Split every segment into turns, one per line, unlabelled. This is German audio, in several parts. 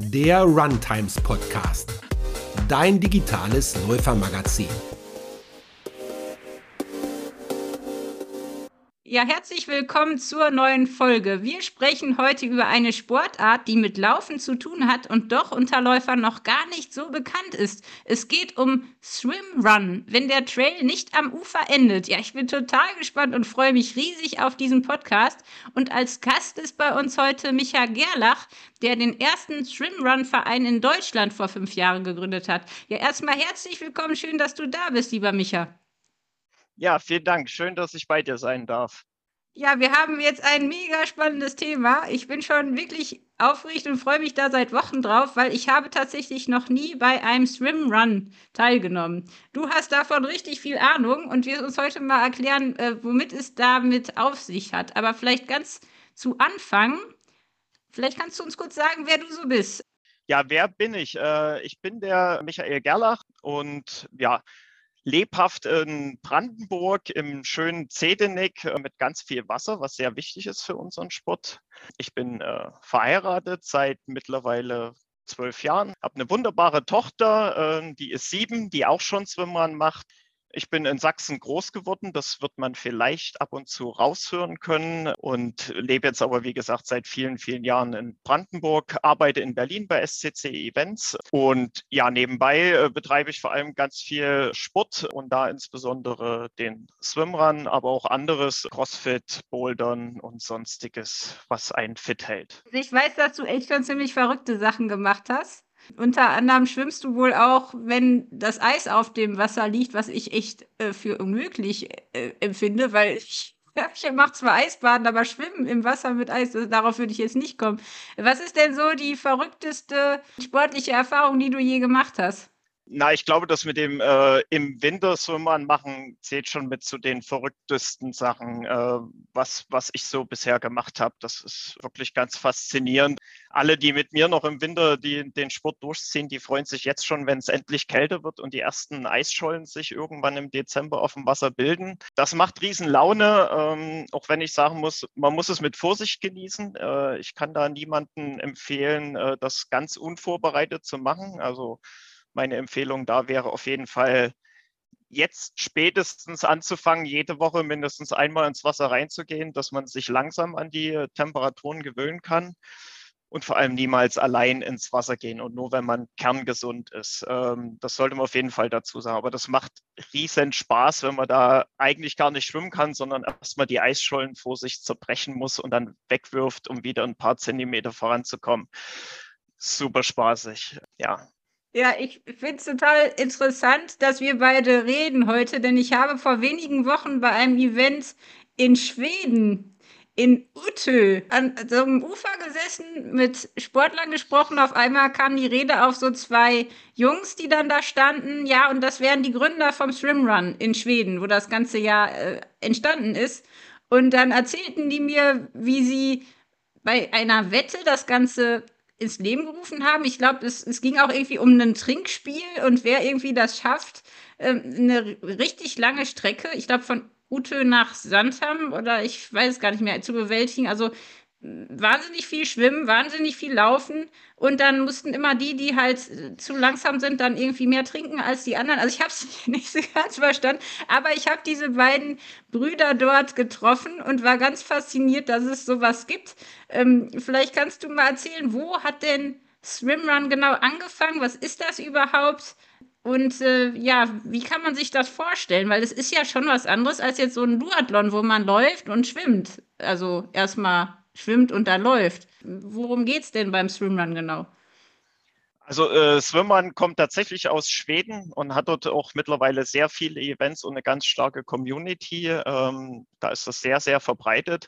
der Runtimes Podcast, dein digitales Läufermagazin.
Ja, herzlich willkommen zur neuen Folge. Wir sprechen heute über eine Sportart, die mit Laufen zu tun hat und doch unter Läufern noch gar nicht so bekannt ist. Es geht um Swim Run, wenn der Trail nicht am Ufer endet. Ja, ich bin total gespannt und freue mich riesig auf diesen Podcast. Und als Gast ist bei uns heute Micha Gerlach, der den ersten Swim Run Verein in Deutschland vor fünf Jahren gegründet hat. Ja, erstmal herzlich willkommen. Schön, dass du da bist, lieber Micha.
Ja, vielen Dank. Schön, dass ich bei dir sein darf.
Ja, wir haben jetzt ein mega spannendes Thema. Ich bin schon wirklich aufgeregt und freue mich da seit Wochen drauf, weil ich habe tatsächlich noch nie bei einem Swim Run teilgenommen. Du hast davon richtig viel Ahnung und wirst uns heute mal erklären, äh, womit es damit auf sich hat. Aber vielleicht ganz zu Anfang, vielleicht kannst du uns kurz sagen, wer du so bist.
Ja, wer bin ich? Äh, ich bin der Michael Gerlach und ja, lebhaft in Brandenburg im schönen Zedenick äh, mit ganz viel Wasser, was sehr wichtig ist für unseren Sport. Ich bin äh, verheiratet seit mittlerweile zwölf Jahren, habe eine wunderbare Tochter, äh, die ist sieben, die auch schon Schwimmern macht. Ich bin in Sachsen groß geworden, das wird man vielleicht ab und zu raushören können und lebe jetzt aber, wie gesagt, seit vielen, vielen Jahren in Brandenburg, arbeite in Berlin bei SCC Events und ja, nebenbei äh, betreibe ich vor allem ganz viel Sport und da insbesondere den Swimrun, aber auch anderes, Crossfit, Bouldern und sonstiges, was einen fit hält.
Ich weiß, dass du echt schon ziemlich verrückte Sachen gemacht hast. Unter anderem schwimmst du wohl auch, wenn das Eis auf dem Wasser liegt, was ich echt äh, für unmöglich äh, empfinde, weil ich, ich mache zwar Eisbaden, aber schwimmen im Wasser mit Eis, darauf würde ich jetzt nicht kommen. Was ist denn so die verrückteste sportliche Erfahrung, die du je gemacht hast?
Na, ich glaube, das mit dem äh, im Winter Swimmern machen zählt schon mit zu den verrücktesten Sachen, äh, was, was ich so bisher gemacht habe. Das ist wirklich ganz faszinierend. Alle, die mit mir noch im Winter die, den Sport durchziehen, die freuen sich jetzt schon, wenn es endlich kälter wird und die ersten Eisschollen sich irgendwann im Dezember auf dem Wasser bilden. Das macht riesen Laune, ähm, auch wenn ich sagen muss, man muss es mit Vorsicht genießen. Äh, ich kann da niemanden empfehlen, äh, das ganz unvorbereitet zu machen. Also meine Empfehlung da wäre auf jeden Fall jetzt spätestens anzufangen, jede Woche mindestens einmal ins Wasser reinzugehen, dass man sich langsam an die Temperaturen gewöhnen kann und vor allem niemals allein ins Wasser gehen und nur wenn man kerngesund ist. Ähm, das sollte man auf jeden Fall dazu sagen. Aber das macht riesen Spaß, wenn man da eigentlich gar nicht schwimmen kann, sondern erstmal die Eisschollen vor sich zerbrechen muss und dann wegwirft, um wieder ein paar Zentimeter voranzukommen. Super spaßig. Ja,
ja, ich finde es total interessant, dass wir beide reden heute, denn ich habe vor wenigen Wochen bei einem Event in Schweden, in Utö, an so einem Ufer gesessen, mit Sportlern gesprochen. Auf einmal kam die Rede auf so zwei Jungs, die dann da standen. Ja, und das wären die Gründer vom Swimrun in Schweden, wo das ganze Jahr äh, entstanden ist. Und dann erzählten die mir, wie sie bei einer Wette das Ganze ins Leben gerufen haben. Ich glaube, es, es ging auch irgendwie um ein Trinkspiel und wer irgendwie das schafft, ähm, eine richtig lange Strecke, ich glaube von Ute nach Sandham oder ich weiß es gar nicht mehr, zu bewältigen. Also wahnsinnig viel schwimmen, wahnsinnig viel laufen und dann mussten immer die, die halt zu langsam sind, dann irgendwie mehr trinken als die anderen. Also ich habe es nicht so ganz verstanden, aber ich habe diese beiden Brüder dort getroffen und war ganz fasziniert, dass es sowas gibt. Ähm, vielleicht kannst du mal erzählen, wo hat denn Swimrun genau angefangen? Was ist das überhaupt? Und äh, ja, wie kann man sich das vorstellen? Weil es ist ja schon was anderes als jetzt so ein Duathlon, wo man läuft und schwimmt. Also erstmal schwimmt und da läuft. Worum geht es denn beim Swimrun genau?
Also äh, Swimrun kommt tatsächlich aus Schweden und hat dort auch mittlerweile sehr viele Events und eine ganz starke Community. Ähm, da ist das sehr, sehr verbreitet.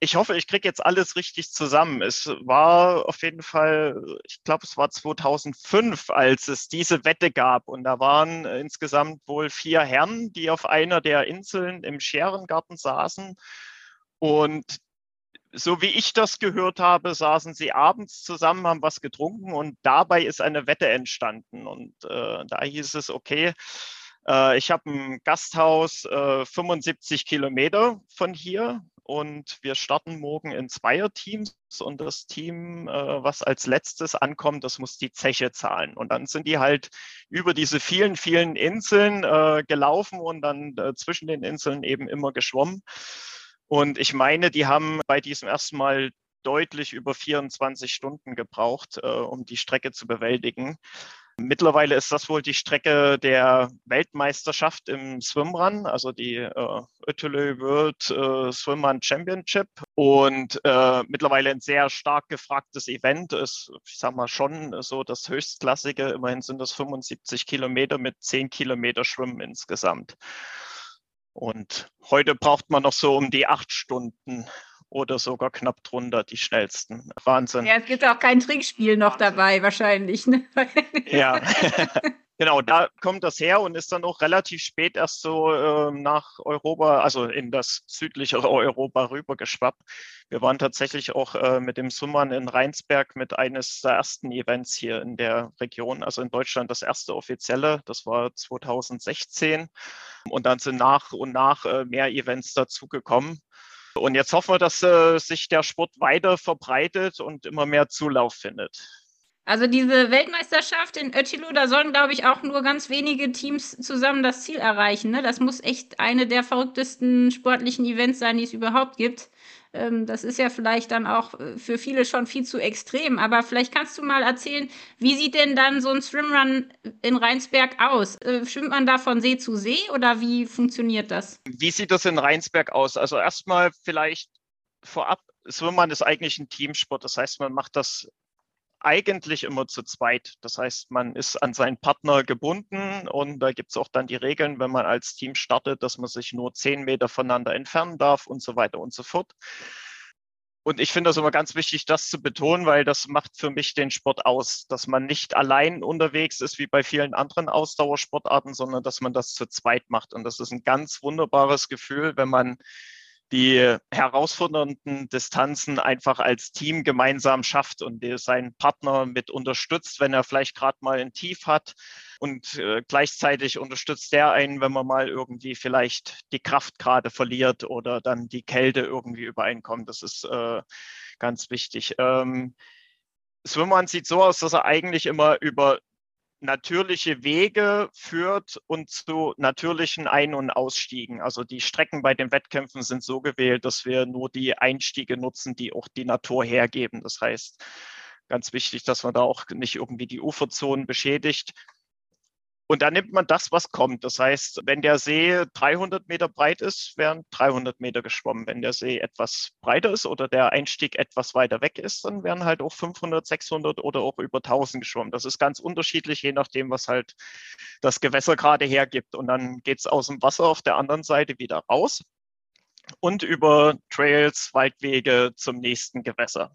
Ich hoffe, ich kriege jetzt alles richtig zusammen. Es war auf jeden Fall, ich glaube, es war 2005, als es diese Wette gab. Und da waren insgesamt wohl vier Herren, die auf einer der Inseln im Scherengarten saßen. Und so wie ich das gehört habe, saßen sie abends zusammen, haben was getrunken und dabei ist eine Wette entstanden. Und äh, da hieß es, okay, äh, ich habe ein Gasthaus äh, 75 Kilometer von hier und wir starten morgen in Zweierteams und das Team, äh, was als letztes ankommt, das muss die Zeche zahlen. Und dann sind die halt über diese vielen, vielen Inseln äh, gelaufen und dann äh, zwischen den Inseln eben immer geschwommen. Und ich meine, die haben bei diesem ersten Mal deutlich über 24 Stunden gebraucht, äh, um die Strecke zu bewältigen. Mittlerweile ist das wohl die Strecke der Weltmeisterschaft im Swimrun, also die äh, World äh, Swimrun Championship. Und äh, mittlerweile ein sehr stark gefragtes Event ist, ich sag mal, schon so das höchstklassige. Immerhin sind das 75 Kilometer mit 10 Kilometer Schwimmen insgesamt. Und heute braucht man noch so um die acht Stunden oder sogar knapp drunter die schnellsten. Wahnsinn.
Ja, es gibt auch kein Trinkspiel noch dabei, wahrscheinlich. Ne?
Ja. Genau, da kommt das her und ist dann auch relativ spät erst so äh, nach Europa, also in das südlichere Europa rübergeschwappt. Wir waren tatsächlich auch äh, mit dem Summern in Rheinsberg mit eines der ersten Events hier in der Region, also in Deutschland das erste offizielle, das war 2016. Und dann sind nach und nach äh, mehr Events dazugekommen. Und jetzt hoffen wir, dass äh, sich der Sport weiter verbreitet und immer mehr Zulauf findet.
Also diese Weltmeisterschaft in Ötilo, da sollen, glaube ich, auch nur ganz wenige Teams zusammen das Ziel erreichen. Ne? Das muss echt eine der verrücktesten sportlichen Events sein, die es überhaupt gibt. Ähm, das ist ja vielleicht dann auch äh, für viele schon viel zu extrem. Aber vielleicht kannst du mal erzählen, wie sieht denn dann so ein Swimrun in Rheinsberg aus? Äh, schwimmt man da von See zu See oder wie funktioniert das?
Wie sieht das in Rheinsberg aus? Also erstmal vielleicht vorab, Swimrun ist eigentlich ein Teamsport. Das heißt, man macht das eigentlich immer zu zweit. Das heißt, man ist an seinen Partner gebunden und da gibt es auch dann die Regeln, wenn man als Team startet, dass man sich nur zehn Meter voneinander entfernen darf und so weiter und so fort. Und ich finde das immer ganz wichtig, das zu betonen, weil das macht für mich den Sport aus, dass man nicht allein unterwegs ist wie bei vielen anderen Ausdauersportarten, sondern dass man das zu zweit macht. Und das ist ein ganz wunderbares Gefühl, wenn man die herausfordernden Distanzen einfach als Team gemeinsam schafft und seinen Partner mit unterstützt, wenn er vielleicht gerade mal ein Tief hat und äh, gleichzeitig unterstützt der einen, wenn man mal irgendwie vielleicht die Kraft gerade verliert oder dann die Kälte irgendwie übereinkommt. Das ist äh, ganz wichtig. Ähm, sieht so aus, dass er eigentlich immer über natürliche Wege führt und zu natürlichen Ein- und Ausstiegen. Also die Strecken bei den Wettkämpfen sind so gewählt, dass wir nur die Einstiege nutzen, die auch die Natur hergeben. Das heißt, ganz wichtig, dass man da auch nicht irgendwie die Uferzonen beschädigt. Und dann nimmt man das, was kommt. Das heißt, wenn der See 300 Meter breit ist, werden 300 Meter geschwommen. Wenn der See etwas breiter ist oder der Einstieg etwas weiter weg ist, dann werden halt auch 500, 600 oder auch über 1000 geschwommen. Das ist ganz unterschiedlich, je nachdem, was halt das Gewässer gerade hergibt. Und dann geht es aus dem Wasser auf der anderen Seite wieder raus und über Trails, Waldwege zum nächsten Gewässer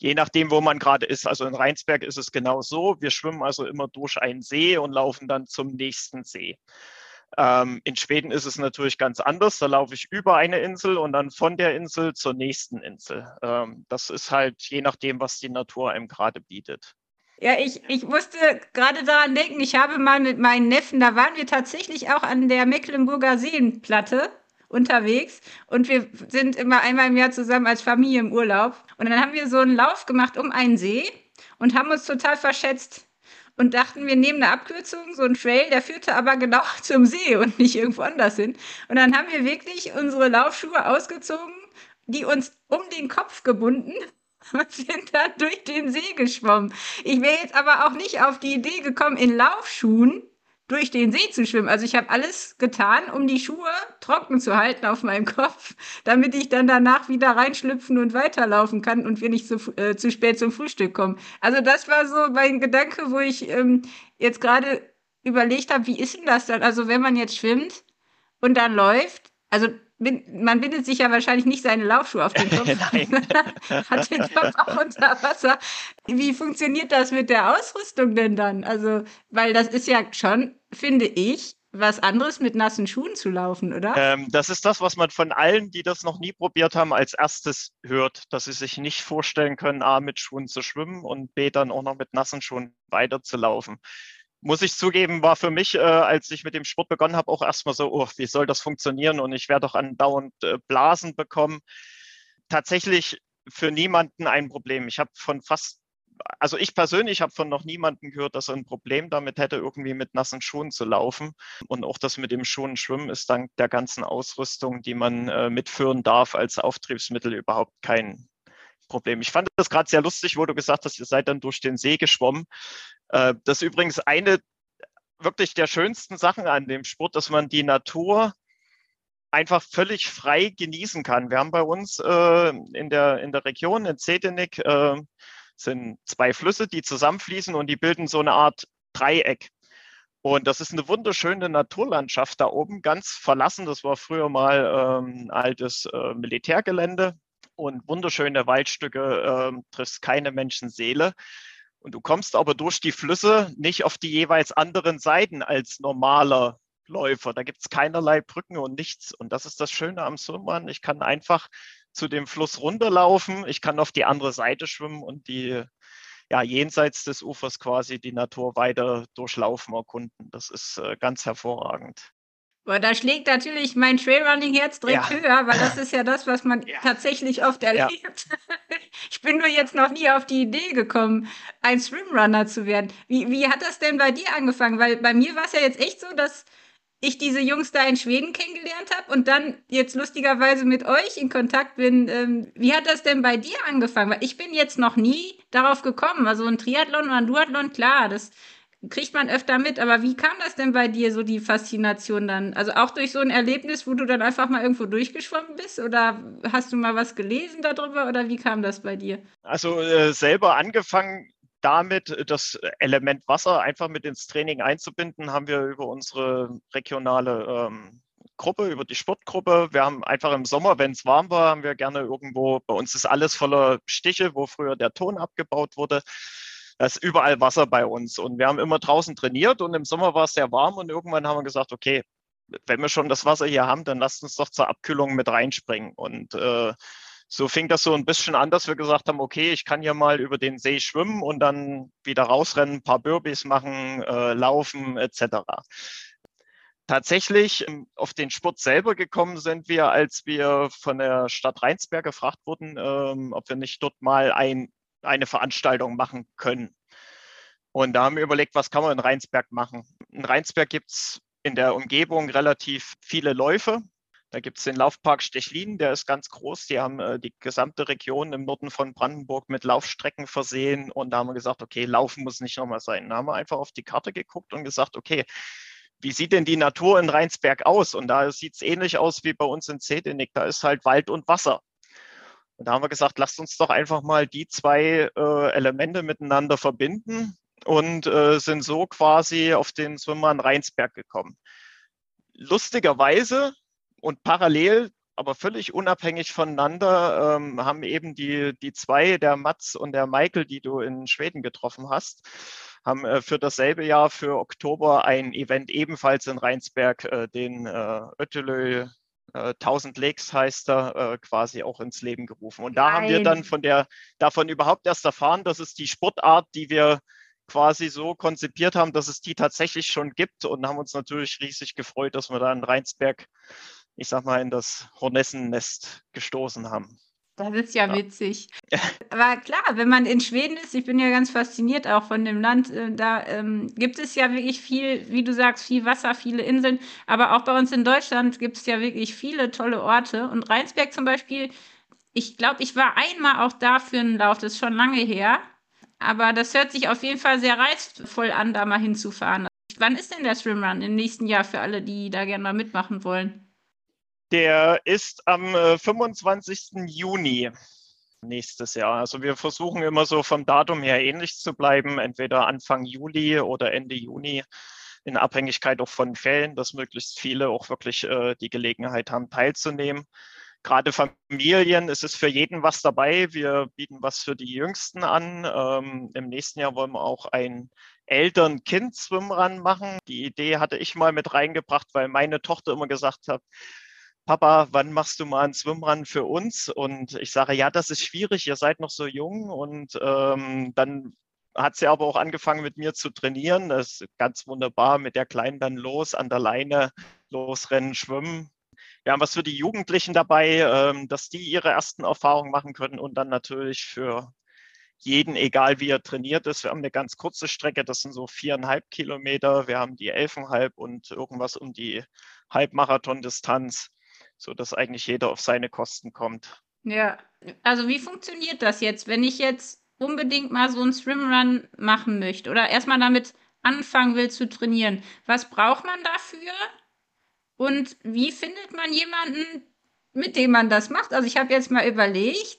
je nachdem, wo man gerade ist. Also in Rheinsberg ist es genau so. Wir schwimmen also immer durch einen See und laufen dann zum nächsten See. Ähm, in Schweden ist es natürlich ganz anders. Da laufe ich über eine Insel und dann von der Insel zur nächsten Insel. Ähm, das ist halt je nachdem, was die Natur einem gerade bietet.
Ja, ich, ich musste gerade daran denken, ich habe mal mit meinen Neffen, da waren wir tatsächlich auch an der Mecklenburger Seenplatte unterwegs und wir sind immer einmal im Jahr zusammen als Familie im Urlaub. Und dann haben wir so einen Lauf gemacht um einen See und haben uns total verschätzt und dachten, wir nehmen eine Abkürzung, so einen Trail, der führte aber genau zum See und nicht irgendwo anders hin. Und dann haben wir wirklich unsere Laufschuhe ausgezogen, die uns um den Kopf gebunden und sind dann durch den See geschwommen. Ich wäre jetzt aber auch nicht auf die Idee gekommen, in Laufschuhen durch den See zu schwimmen. Also ich habe alles getan, um die Schuhe trocken zu halten auf meinem Kopf, damit ich dann danach wieder reinschlüpfen und weiterlaufen kann und wir nicht zu, äh, zu spät zum Frühstück kommen. Also das war so mein Gedanke, wo ich ähm, jetzt gerade überlegt habe, wie ist denn das dann? Also wenn man jetzt schwimmt und dann läuft, also man bindet sich ja wahrscheinlich nicht seine Laufschuhe auf den Kopf. Hat den Kopf auch unter Wasser. Wie funktioniert das mit der Ausrüstung denn dann? Also, weil das ist ja schon, finde ich, was anderes mit nassen Schuhen zu laufen, oder?
Ähm, das ist das, was man von allen, die das noch nie probiert haben, als erstes hört, dass sie sich nicht vorstellen können, A, mit Schuhen zu schwimmen und B, dann auch noch mit nassen Schuhen weiterzulaufen. Muss ich zugeben, war für mich, äh, als ich mit dem Sport begonnen habe, auch erstmal so, oh, wie soll das funktionieren? Und ich werde doch andauernd äh, Blasen bekommen. Tatsächlich für niemanden ein Problem. Ich habe von fast, also ich persönlich habe von noch niemanden gehört, dass er ein Problem damit hätte, irgendwie mit nassen Schuhen zu laufen. Und auch das mit dem Schuhen schwimmen ist dank der ganzen Ausrüstung, die man äh, mitführen darf, als Auftriebsmittel überhaupt kein Problem. Ich fand das gerade sehr lustig, wo du gesagt hast, ihr seid dann durch den See geschwommen. Äh, das ist übrigens eine wirklich der schönsten Sachen an dem Sport, dass man die Natur einfach völlig frei genießen kann. Wir haben bei uns äh, in, der, in der Region in Zetenik äh, sind zwei Flüsse, die zusammenfließen und die bilden so eine Art Dreieck. Und das ist eine wunderschöne Naturlandschaft da oben, ganz verlassen. Das war früher mal ähm, altes äh, Militärgelände und wunderschöne Waldstücke, äh, triffst keine Menschenseele. Und du kommst aber durch die Flüsse nicht auf die jeweils anderen Seiten als normaler Läufer. Da gibt es keinerlei Brücken und nichts. Und das ist das Schöne am Surmann. Ich kann einfach zu dem Fluss runterlaufen, ich kann auf die andere Seite schwimmen und die ja, jenseits des Ufers quasi die Natur weiter durchlaufen, erkunden. Das ist äh, ganz hervorragend.
Boah, da schlägt natürlich mein Trailrunning-Herz direkt ja. höher, weil das ist ja das, was man ja. tatsächlich oft erlebt. Ja. Ich bin nur jetzt noch nie auf die Idee gekommen, ein Swimrunner zu werden. Wie, wie hat das denn bei dir angefangen? Weil bei mir war es ja jetzt echt so, dass ich diese Jungs da in Schweden kennengelernt habe und dann jetzt lustigerweise mit euch in Kontakt bin. Ähm, wie hat das denn bei dir angefangen? Weil ich bin jetzt noch nie darauf gekommen. Also ein Triathlon oder ein Duathlon, klar, das kriegt man öfter mit, aber wie kam das denn bei dir, so die Faszination dann? Also auch durch so ein Erlebnis, wo du dann einfach mal irgendwo durchgeschwommen bist oder hast du mal was gelesen darüber oder wie kam das bei dir?
Also äh, selber angefangen damit, das Element Wasser einfach mit ins Training einzubinden, haben wir über unsere regionale ähm, Gruppe, über die Sportgruppe. Wir haben einfach im Sommer, wenn es warm war, haben wir gerne irgendwo, bei uns ist alles voller Stiche, wo früher der Ton abgebaut wurde da ist überall Wasser bei uns. Und wir haben immer draußen trainiert und im Sommer war es sehr warm und irgendwann haben wir gesagt, okay, wenn wir schon das Wasser hier haben, dann lasst uns doch zur Abkühlung mit reinspringen. Und äh, so fing das so ein bisschen an, dass wir gesagt haben, okay, ich kann hier mal über den See schwimmen und dann wieder rausrennen, ein paar Burpees machen, äh, laufen etc. Tatsächlich ähm, auf den Sport selber gekommen sind wir, als wir von der Stadt Rheinsberg gefragt wurden, ähm, ob wir nicht dort mal ein eine Veranstaltung machen können. Und da haben wir überlegt, was kann man in Rheinsberg machen. In Rheinsberg gibt es in der Umgebung relativ viele Läufe. Da gibt es den Laufpark Stechlin, der ist ganz groß. Die haben äh, die gesamte Region im Norden von Brandenburg mit Laufstrecken versehen. Und da haben wir gesagt, okay, Laufen muss nicht nochmal sein. Da haben wir einfach auf die Karte geguckt und gesagt, okay, wie sieht denn die Natur in Rheinsberg aus? Und da sieht es ähnlich aus wie bei uns in Zedenik. Da ist halt Wald und Wasser. Und da haben wir gesagt, lasst uns doch einfach mal die zwei äh, Elemente miteinander verbinden und äh, sind so quasi auf den Swimmer Rheinsberg gekommen. Lustigerweise und parallel, aber völlig unabhängig voneinander, ähm, haben eben die, die zwei, der Mats und der Michael, die du in Schweden getroffen hast, haben äh, für dasselbe Jahr, für Oktober, ein Event ebenfalls in Rheinsberg, äh, den äh, Öttelö 1000 äh, Lakes heißt er, äh, quasi auch ins Leben gerufen. Und da Nein. haben wir dann von der, davon überhaupt erst erfahren, dass es die Sportart, die wir quasi so konzipiert haben, dass es die tatsächlich schon gibt und haben uns natürlich riesig gefreut, dass wir da in Rheinsberg, ich sag mal, in das Hornessennest gestoßen haben.
Das ist ja, ja. witzig. Aber klar, wenn man in Schweden ist, ich bin ja ganz fasziniert auch von dem Land, äh, da ähm, gibt es ja wirklich viel, wie du sagst, viel Wasser, viele Inseln. Aber auch bei uns in Deutschland gibt es ja wirklich viele tolle Orte. Und Rheinsberg zum Beispiel, ich glaube, ich war einmal auch da für einen Lauf, das ist schon lange her. Aber das hört sich auf jeden Fall sehr reizvoll an, da mal hinzufahren. Wann ist denn der Swimrun im nächsten Jahr für alle, die da gerne mal mitmachen wollen?
Der ist am 25. Äh, Juni nächstes Jahr. Also wir versuchen immer so vom Datum her ähnlich zu bleiben, entweder Anfang Juli oder Ende Juni, in Abhängigkeit auch von Fällen, dass möglichst viele auch wirklich äh, die Gelegenheit haben, teilzunehmen. Gerade Familien, es ist für jeden was dabei. Wir bieten was für die Jüngsten an. Ähm, Im nächsten Jahr wollen wir auch ein Eltern-Kind-Swimrun machen. Die Idee hatte ich mal mit reingebracht, weil meine Tochter immer gesagt hat, Papa, wann machst du mal einen Swimrun für uns? Und ich sage, ja, das ist schwierig, ihr seid noch so jung. Und ähm, dann hat sie aber auch angefangen mit mir zu trainieren. Das ist ganz wunderbar mit der Kleinen dann los, an der Leine losrennen, schwimmen. Wir haben was für die Jugendlichen dabei, ähm, dass die ihre ersten Erfahrungen machen können und dann natürlich für jeden, egal wie er trainiert ist. Wir haben eine ganz kurze Strecke, das sind so viereinhalb Kilometer. Wir haben die elfeinhalb und irgendwas um die Halbmarathon-Distanz, sodass eigentlich jeder auf seine Kosten kommt.
Ja, also wie funktioniert das jetzt, wenn ich jetzt unbedingt mal so einen Swimrun machen möchte oder erstmal damit anfangen will zu trainieren? Was braucht man dafür? Und wie findet man jemanden, mit dem man das macht? Also ich habe jetzt mal überlegt,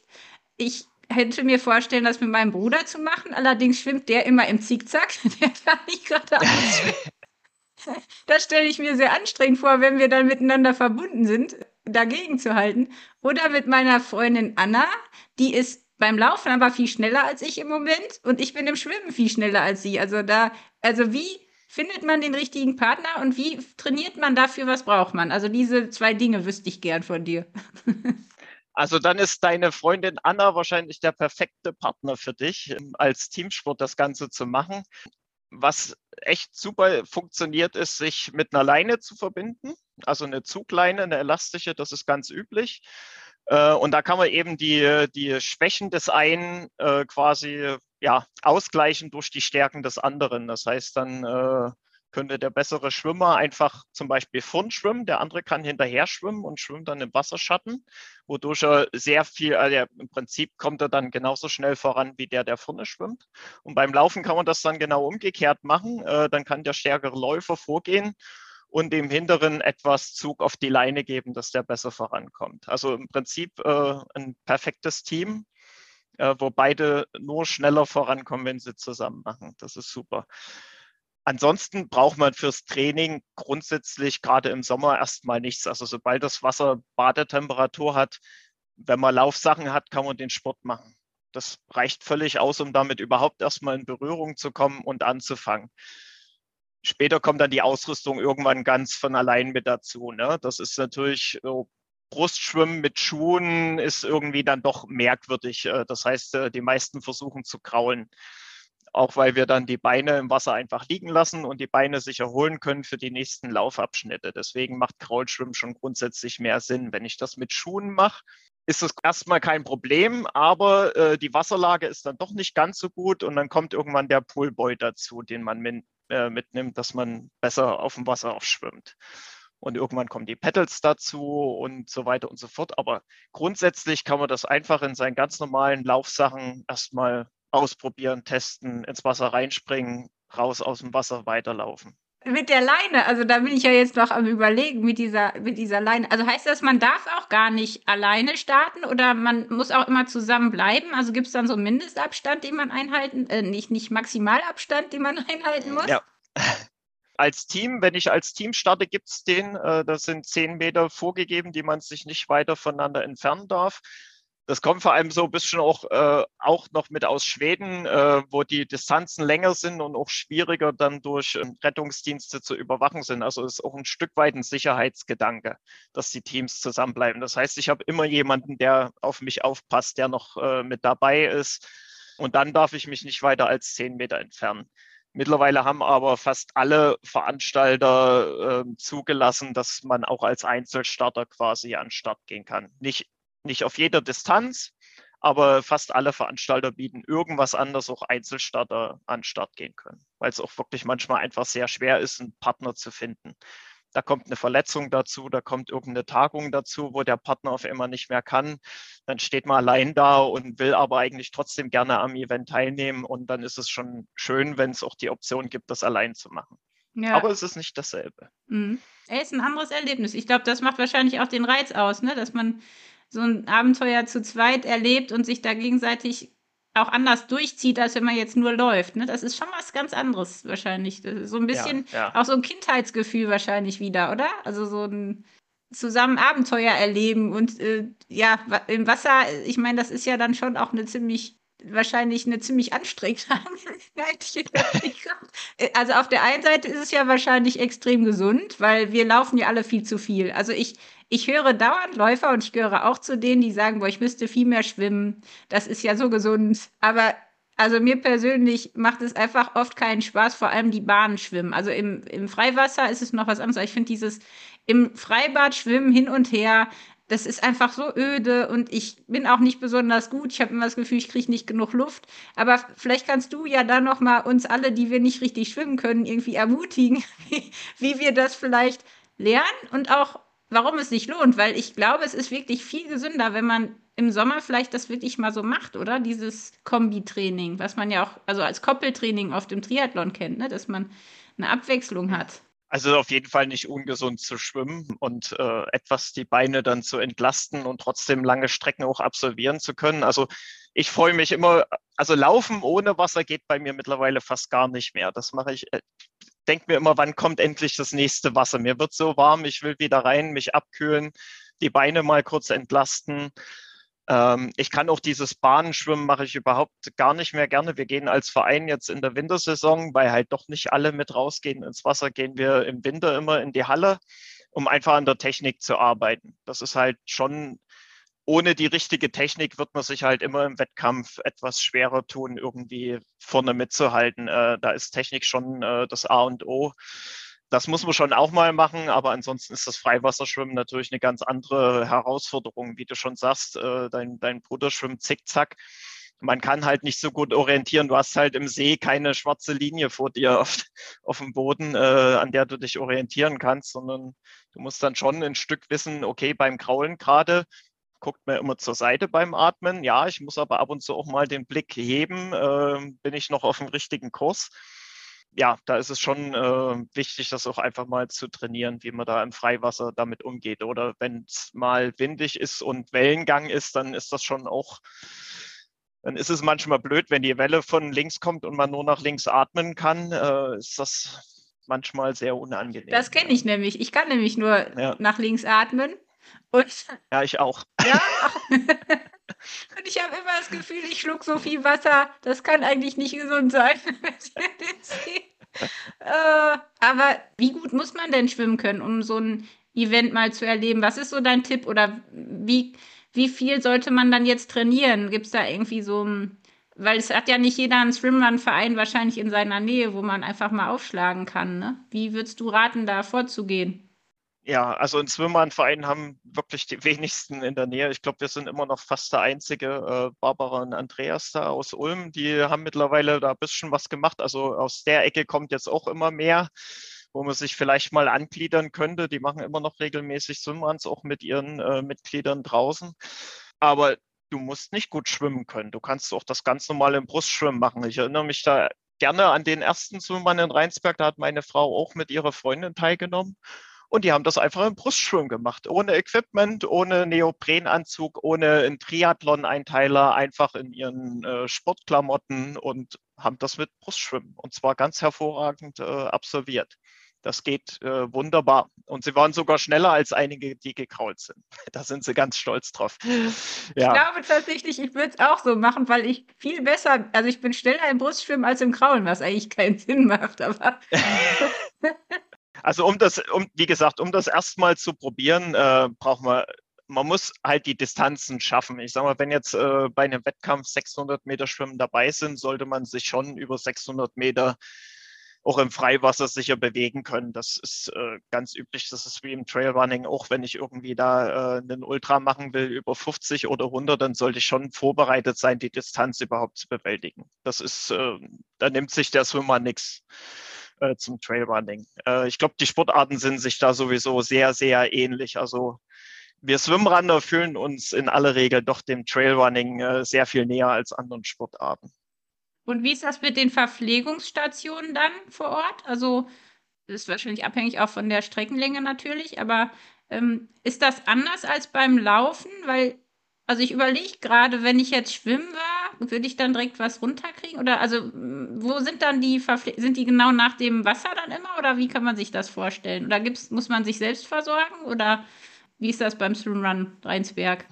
ich hätte mir vorstellen, das mit meinem Bruder zu machen. Allerdings schwimmt der immer im Zickzack. Der kann nicht geradeaus Das stelle ich mir sehr anstrengend vor, wenn wir dann miteinander verbunden sind, dagegen zu halten. Oder mit meiner Freundin Anna, die ist beim Laufen aber viel schneller als ich im Moment und ich bin im Schwimmen viel schneller als sie. Also da, also wie findet man den richtigen Partner und wie trainiert man dafür, was braucht man? Also diese zwei Dinge wüsste ich gern von dir.
Also dann ist deine Freundin Anna wahrscheinlich der perfekte Partner für dich, ähm, als Teamsport das Ganze zu machen. Was echt super funktioniert, ist, sich mit einer Leine zu verbinden. Also eine Zugleine, eine elastische, das ist ganz üblich. Äh, und da kann man eben die, die Schwächen des einen äh, quasi ja, ausgleichen durch die Stärken des anderen. Das heißt, dann äh, könnte der bessere Schwimmer einfach zum Beispiel vorn schwimmen, der andere kann hinterher schwimmen und schwimmt dann im Wasserschatten, wodurch er sehr viel, also im Prinzip kommt er dann genauso schnell voran wie der, der vorne schwimmt. Und beim Laufen kann man das dann genau umgekehrt machen. Äh, dann kann der stärkere Läufer vorgehen und dem Hinteren etwas Zug auf die Leine geben, dass der besser vorankommt. Also im Prinzip äh, ein perfektes Team, äh, wo beide nur schneller vorankommen, wenn sie zusammen machen. Das ist super. Ansonsten braucht man fürs Training grundsätzlich gerade im Sommer erstmal nichts. Also sobald das Wasser Badetemperatur hat, wenn man Laufsachen hat, kann man den Sport machen. Das reicht völlig aus, um damit überhaupt erstmal in Berührung zu kommen und anzufangen. Später kommt dann die Ausrüstung irgendwann ganz von allein mit dazu. Ne? Das ist natürlich so, Brustschwimmen mit Schuhen ist irgendwie dann doch merkwürdig. Äh, das heißt, äh, die meisten versuchen zu kraulen auch weil wir dann die Beine im Wasser einfach liegen lassen und die Beine sich erholen können für die nächsten Laufabschnitte. Deswegen macht Kraulschwimmen schon grundsätzlich mehr Sinn. Wenn ich das mit Schuhen mache, ist es erstmal kein Problem, aber äh, die Wasserlage ist dann doch nicht ganz so gut und dann kommt irgendwann der Poolboy dazu, den man min, äh, mitnimmt, dass man besser auf dem Wasser aufschwimmt. Und irgendwann kommen die Pedals dazu und so weiter und so fort. Aber grundsätzlich kann man das einfach in seinen ganz normalen Laufsachen erstmal ausprobieren, testen, ins Wasser reinspringen, raus aus dem Wasser weiterlaufen.
Mit der Leine, also da bin ich ja jetzt noch am Überlegen mit dieser, mit dieser Leine. Also heißt das, man darf auch gar nicht alleine starten oder man muss auch immer zusammen bleiben? Also gibt es dann so einen Mindestabstand, den man einhalten, äh, nicht, nicht Maximalabstand, den man einhalten muss?
Ja. Als Team, wenn ich als Team starte, gibt es den. Äh, das sind zehn Meter vorgegeben, die man sich nicht weiter voneinander entfernen darf. Das kommt vor allem so ein bisschen auch, äh, auch noch mit aus Schweden, äh, wo die Distanzen länger sind und auch schwieriger dann durch äh, Rettungsdienste zu überwachen sind. Also ist auch ein Stück weit ein Sicherheitsgedanke, dass die Teams zusammenbleiben. Das heißt, ich habe immer jemanden, der auf mich aufpasst, der noch äh, mit dabei ist. Und dann darf ich mich nicht weiter als zehn Meter entfernen. Mittlerweile haben aber fast alle Veranstalter äh, zugelassen, dass man auch als Einzelstarter quasi an den Start gehen kann. Nicht nicht auf jeder Distanz, aber fast alle Veranstalter bieten irgendwas an, dass auch Einzelstarter an den Start gehen können, weil es auch wirklich manchmal einfach sehr schwer ist, einen Partner zu finden. Da kommt eine Verletzung dazu, da kommt irgendeine Tagung dazu, wo der Partner auf einmal nicht mehr kann. Dann steht man allein da und will aber eigentlich trotzdem gerne am Event teilnehmen. Und dann ist es schon schön, wenn es auch die Option gibt, das allein zu machen. Ja. Aber es ist nicht dasselbe.
Mhm. Es ist ein anderes Erlebnis. Ich glaube, das macht wahrscheinlich auch den Reiz aus, ne? dass man so ein Abenteuer zu zweit erlebt und sich da gegenseitig auch anders durchzieht, als wenn man jetzt nur läuft. Ne? Das ist schon was ganz anderes wahrscheinlich. so ein bisschen ja, ja. auch so ein Kindheitsgefühl wahrscheinlich wieder, oder? Also so ein zusammen Abenteuer erleben und äh, ja, im Wasser, ich meine, das ist ja dann schon auch eine ziemlich wahrscheinlich eine ziemlich anstrengende Angelegenheit. also auf der einen Seite ist es ja wahrscheinlich extrem gesund, weil wir laufen ja alle viel zu viel. Also ich, ich höre dauernd Läufer und ich gehöre auch zu denen, die sagen, boah, ich müsste viel mehr schwimmen. Das ist ja so gesund. Aber also mir persönlich macht es einfach oft keinen Spaß, vor allem die Bahnen schwimmen. Also im, im Freiwasser ist es noch was anderes. Ich finde dieses im Freibad schwimmen hin und her, das ist einfach so öde und ich bin auch nicht besonders gut. Ich habe immer das Gefühl, ich kriege nicht genug Luft. Aber vielleicht kannst du ja dann noch mal uns alle, die wir nicht richtig schwimmen können, irgendwie ermutigen, wie wir das vielleicht lernen und auch warum es sich lohnt, weil ich glaube, es ist wirklich viel gesünder, wenn man im Sommer vielleicht das wirklich mal so macht, oder? Dieses Kombitraining, was man ja auch also als Koppeltraining oft im Triathlon kennt, ne? dass man eine Abwechslung hat.
Also auf jeden Fall nicht ungesund zu schwimmen und äh, etwas die Beine dann zu entlasten und trotzdem lange Strecken auch absolvieren zu können. Also ich freue mich immer, also Laufen ohne Wasser geht bei mir mittlerweile fast gar nicht mehr. Das mache ich, äh, denke mir immer, wann kommt endlich das nächste Wasser? Mir wird so warm, ich will wieder rein, mich abkühlen, die Beine mal kurz entlasten. Ähm, ich kann auch dieses Bahnenschwimmen mache ich überhaupt gar nicht mehr gerne. Wir gehen als Verein jetzt in der Wintersaison, weil halt doch nicht alle mit rausgehen ins Wasser, gehen wir im Winter immer in die Halle, um einfach an der Technik zu arbeiten. Das ist halt schon ohne die richtige Technik wird man sich halt immer im Wettkampf etwas schwerer tun, irgendwie vorne mitzuhalten. Äh, da ist Technik schon äh, das A und O das muss man schon auch mal machen, aber ansonsten ist das Freiwasserschwimmen natürlich eine ganz andere Herausforderung, wie du schon sagst. Äh, dein, dein Bruder schwimmt zickzack. Man kann halt nicht so gut orientieren. Du hast halt im See keine schwarze Linie vor dir auf, auf dem Boden, äh, an der du dich orientieren kannst, sondern du musst dann schon ein Stück wissen, okay, beim Kraulen gerade guckt man immer zur Seite beim Atmen. Ja, ich muss aber ab und zu auch mal den Blick heben. Äh, bin ich noch auf dem richtigen Kurs? ja, da ist es schon äh, wichtig, das auch einfach mal zu trainieren, wie man da im Freiwasser damit umgeht. Oder wenn es mal windig ist und Wellengang ist, dann ist das schon auch, dann ist es manchmal blöd, wenn die Welle von links kommt und man nur nach links atmen kann, äh, ist das manchmal sehr unangenehm.
Das kenne ich nämlich. Ich kann nämlich nur ja. nach links atmen. Und
ja, ich auch.
Ja. Und ich habe immer das Gefühl, ich schluck so viel Wasser, das kann eigentlich nicht gesund sein. äh, aber wie gut muss man denn schwimmen können, um so ein Event mal zu erleben? Was ist so dein Tipp oder wie, wie viel sollte man dann jetzt trainieren? Gibt es da irgendwie so ein, weil es hat ja nicht jeder einen Swimrun-Verein wahrscheinlich in seiner Nähe, wo man einfach mal aufschlagen kann. Ne? Wie würdest du raten, da vorzugehen?
Ja, also ein Swimmerverein haben wirklich die wenigsten in der Nähe. Ich glaube, wir sind immer noch fast der einzige. Äh, Barbara und Andreas da aus Ulm, die haben mittlerweile da ein bisschen was gemacht. Also aus der Ecke kommt jetzt auch immer mehr, wo man sich vielleicht mal angliedern könnte. Die machen immer noch regelmäßig Swimruns, auch mit ihren äh, Mitgliedern draußen. Aber du musst nicht gut schwimmen können. Du kannst auch das ganz normale im Brustschwimmen machen. Ich erinnere mich da gerne an den ersten Swimrun in Rheinsberg. Da hat meine Frau auch mit ihrer Freundin teilgenommen. Und die haben das einfach im Brustschwimmen gemacht, ohne Equipment, ohne Neoprenanzug, ohne einen Triathlon-Einteiler, einfach in ihren äh, Sportklamotten und haben das mit Brustschwimmen und zwar ganz hervorragend äh, absolviert. Das geht äh, wunderbar. Und sie waren sogar schneller als einige, die gekrault sind. Da sind sie ganz stolz drauf.
Ja. Ich glaube tatsächlich, ich würde es auch so machen, weil ich viel besser, also ich bin schneller im Brustschwimmen als im Kraulen, was eigentlich keinen Sinn macht. Aber
Also um das, um, wie gesagt, um das erstmal zu probieren, äh, braucht man, man muss halt die Distanzen schaffen. Ich sage mal, wenn jetzt äh, bei einem Wettkampf 600 Meter Schwimmen dabei sind, sollte man sich schon über 600 Meter auch im Freiwasser sicher bewegen können. Das ist äh, ganz üblich. Das ist wie im Trailrunning. Auch wenn ich irgendwie da äh, einen Ultra machen will über 50 oder 100, dann sollte ich schon vorbereitet sein, die Distanz überhaupt zu bewältigen. Das ist, äh, da nimmt sich der Swimmer nichts äh, zum Trailrunning. Äh, ich glaube, die Sportarten sind sich da sowieso sehr, sehr ähnlich. Also wir Swimrunner fühlen uns in aller Regel doch dem Trailrunning äh, sehr viel näher als anderen Sportarten.
Und wie ist das mit den Verpflegungsstationen dann vor Ort? Also das ist wahrscheinlich abhängig auch von der Streckenlänge natürlich, aber ähm, ist das anders als beim Laufen? Weil also ich überlege gerade, wenn ich jetzt schwimmen war, würde ich dann direkt was runterkriegen? Oder also wo sind dann die Verpfle sind die genau nach dem Wasser dann immer oder wie kann man sich das vorstellen? Oder gibt's, muss man sich selbst versorgen oder wie ist das beim Swimrun Rheinsberg?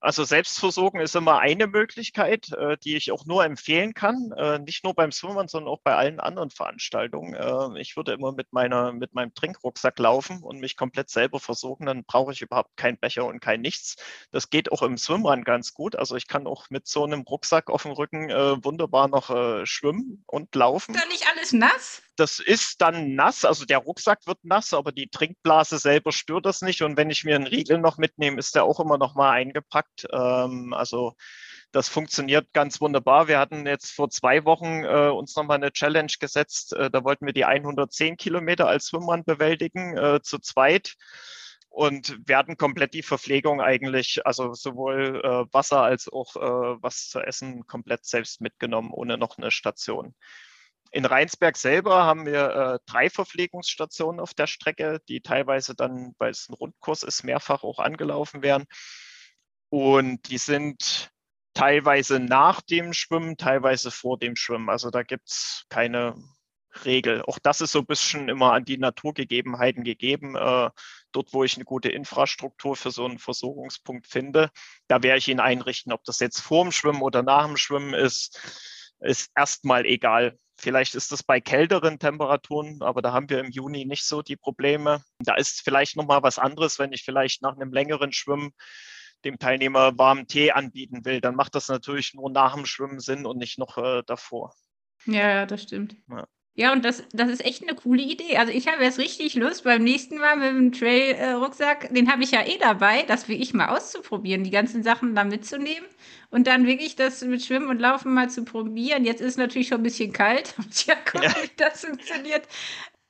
Also Selbstversorgen ist immer eine Möglichkeit, äh, die ich auch nur empfehlen kann. Äh, nicht nur beim Swimmern, sondern auch bei allen anderen Veranstaltungen. Äh, ich würde immer mit, meiner, mit meinem Trinkrucksack laufen und mich komplett selber versorgen. Dann brauche ich überhaupt keinen Becher und kein Nichts. Das geht auch im Swimrun ganz gut. Also ich kann auch mit so einem Rucksack auf dem Rücken wunderbar noch schwimmen und laufen.
Ist da nicht alles nass?
Das ist dann nass, also der Rucksack wird nass, aber die Trinkblase selber stört das nicht. Und wenn ich mir einen Riegel noch mitnehme, ist der auch immer noch mal eingepackt. Ähm, also das funktioniert ganz wunderbar. Wir hatten jetzt vor zwei Wochen äh, uns nochmal eine Challenge gesetzt. Äh, da wollten wir die 110 Kilometer als Schwimmmann bewältigen, äh, zu zweit. Und hatten komplett die Verpflegung eigentlich, also sowohl äh, Wasser als auch äh, was zu essen, komplett selbst mitgenommen, ohne noch eine Station. In Rheinsberg selber haben wir äh, drei Verpflegungsstationen auf der Strecke, die teilweise dann, weil es ein Rundkurs ist, mehrfach auch angelaufen werden. Und die sind teilweise nach dem Schwimmen, teilweise vor dem Schwimmen. Also da gibt es keine Regel. Auch das ist so ein bisschen immer an die Naturgegebenheiten gegeben. Äh, dort, wo ich eine gute Infrastruktur für so einen Versorgungspunkt finde, da werde ich ihn einrichten. Ob das jetzt vor dem Schwimmen oder nach dem Schwimmen ist, ist erstmal egal. Vielleicht ist das bei kälteren Temperaturen, aber da haben wir im Juni nicht so die Probleme. Da ist vielleicht nochmal was anderes, wenn ich vielleicht nach einem längeren Schwimmen dem Teilnehmer warmen Tee anbieten will, dann macht das natürlich nur nach dem Schwimmen Sinn und nicht noch äh, davor.
Ja, ja, das stimmt. Ja. Ja, und das, das ist echt eine coole Idee. Also ich habe jetzt richtig Lust beim nächsten Mal mit dem Trail-Rucksack, den habe ich ja eh dabei, das wirklich mal auszuprobieren, die ganzen Sachen da mitzunehmen und dann wirklich das mit Schwimmen und Laufen mal zu probieren. Jetzt ist es natürlich schon ein bisschen kalt. Ja gucken, ja. wie das funktioniert.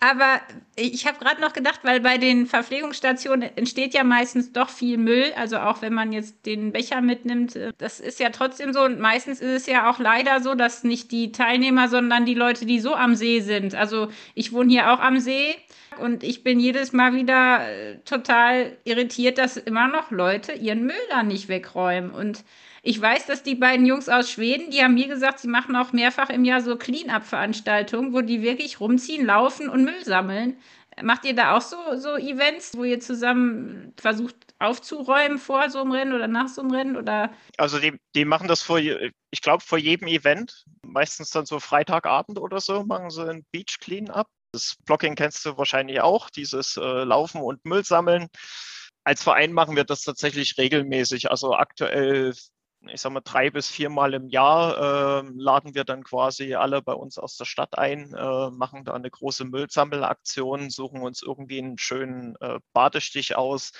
Aber ich habe gerade noch gedacht, weil bei den Verpflegungsstationen entsteht ja meistens doch viel Müll. Also auch wenn man jetzt den Becher mitnimmt, äh, das ist ja trotzdem so. Und meistens ist es ja auch leider so, dass nicht die Teilnehmer, sondern die Leute, die so am See sind. Also ich wohne hier auch am See und ich bin jedes Mal wieder äh, total irritiert, dass immer noch Leute ihren Müll da nicht wegräumen. Und ich weiß, dass die beiden Jungs aus Schweden, die haben mir gesagt, sie machen auch mehrfach im Jahr so Clean-up-Veranstaltungen, wo die wirklich rumziehen, laufen und Müll sammeln. Macht ihr da auch so, so Events, wo ihr zusammen versucht aufzuräumen vor so einem Rennen oder nach so einem Rennen? Oder?
Also die, die machen das vor, ich glaube, vor jedem Event, meistens dann so Freitagabend oder so, machen sie ein Beach Clean-up. Das Blocking kennst du wahrscheinlich auch, dieses äh, Laufen und Müll sammeln. Als Verein machen wir das tatsächlich regelmäßig. Also aktuell ich sag mal, drei bis viermal im Jahr äh, laden wir dann quasi alle bei uns aus der Stadt ein, äh, machen da eine große Müllsammelaktion, suchen uns irgendwie einen schönen äh, Badestich aus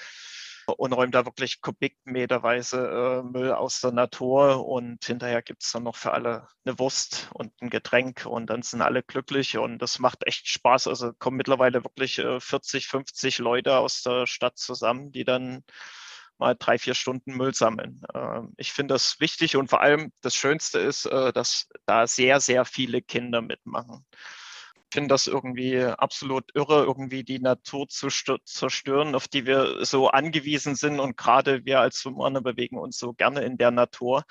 und räumen da wirklich kubikmeterweise äh, Müll aus der Natur und hinterher gibt es dann noch für alle eine Wurst und ein Getränk und dann sind alle glücklich und das macht echt Spaß. Also kommen mittlerweile wirklich 40, äh, 50 Leute aus der Stadt zusammen, die dann mal drei, vier Stunden Müll sammeln. Ähm, ich finde das wichtig und vor allem das Schönste ist, äh, dass da sehr, sehr viele Kinder mitmachen. Ich finde das irgendwie absolut irre, irgendwie die Natur zu zerstören, auf die wir so angewiesen sind. Und gerade wir als Schwimmer bewegen uns so gerne in der Natur.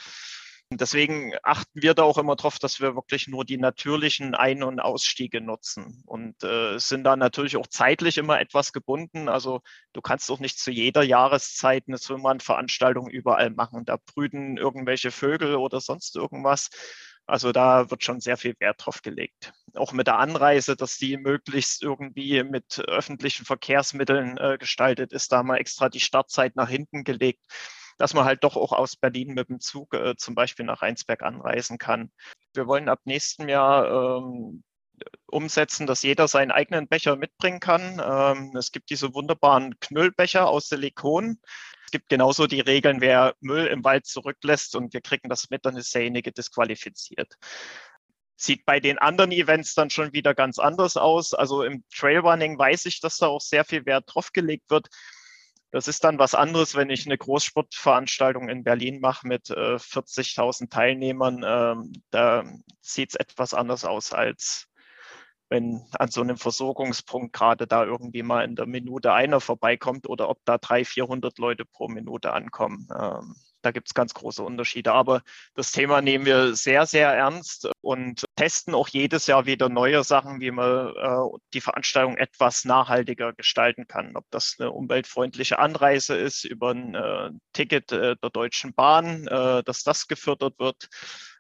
Deswegen achten wir da auch immer darauf, dass wir wirklich nur die natürlichen Ein- und Ausstiege nutzen und äh, sind da natürlich auch zeitlich immer etwas gebunden. Also du kannst auch nicht zu jeder Jahreszeit eine Swimrun-Veranstaltung überall machen. Da brüten irgendwelche Vögel oder sonst irgendwas. Also da wird schon sehr viel Wert drauf gelegt. Auch mit der Anreise, dass die möglichst irgendwie mit öffentlichen Verkehrsmitteln äh, gestaltet ist, da wir extra die Startzeit nach hinten gelegt dass man halt doch auch aus Berlin mit dem Zug äh, zum Beispiel nach Rheinsberg anreisen kann. Wir wollen ab nächstem Jahr ähm, umsetzen, dass jeder seinen eigenen Becher mitbringen kann. Ähm, es gibt diese wunderbaren Knüllbecher aus Silikon. Es gibt genauso die Regeln, wer Müll im Wald zurücklässt und wir kriegen das mit, dann ist derjenige disqualifiziert. Sieht bei den anderen Events dann schon wieder ganz anders aus. Also im Trailrunning weiß ich, dass da auch sehr viel Wert drauf gelegt wird. Das ist dann was anderes, wenn ich eine Großsportveranstaltung in Berlin mache mit äh, 40.000 Teilnehmern. Ähm, da sieht es etwas anders aus, als wenn an so einem Versorgungspunkt gerade da irgendwie mal in der Minute einer vorbeikommt oder ob da 300, 400 Leute pro Minute ankommen. Ähm, da gibt es ganz große Unterschiede. Aber das Thema nehmen wir sehr, sehr ernst und testen auch jedes Jahr wieder neue Sachen, wie man äh, die Veranstaltung etwas nachhaltiger gestalten kann. Ob das eine umweltfreundliche Anreise ist über ein äh, Ticket äh, der Deutschen Bahn, äh, dass das gefördert wird,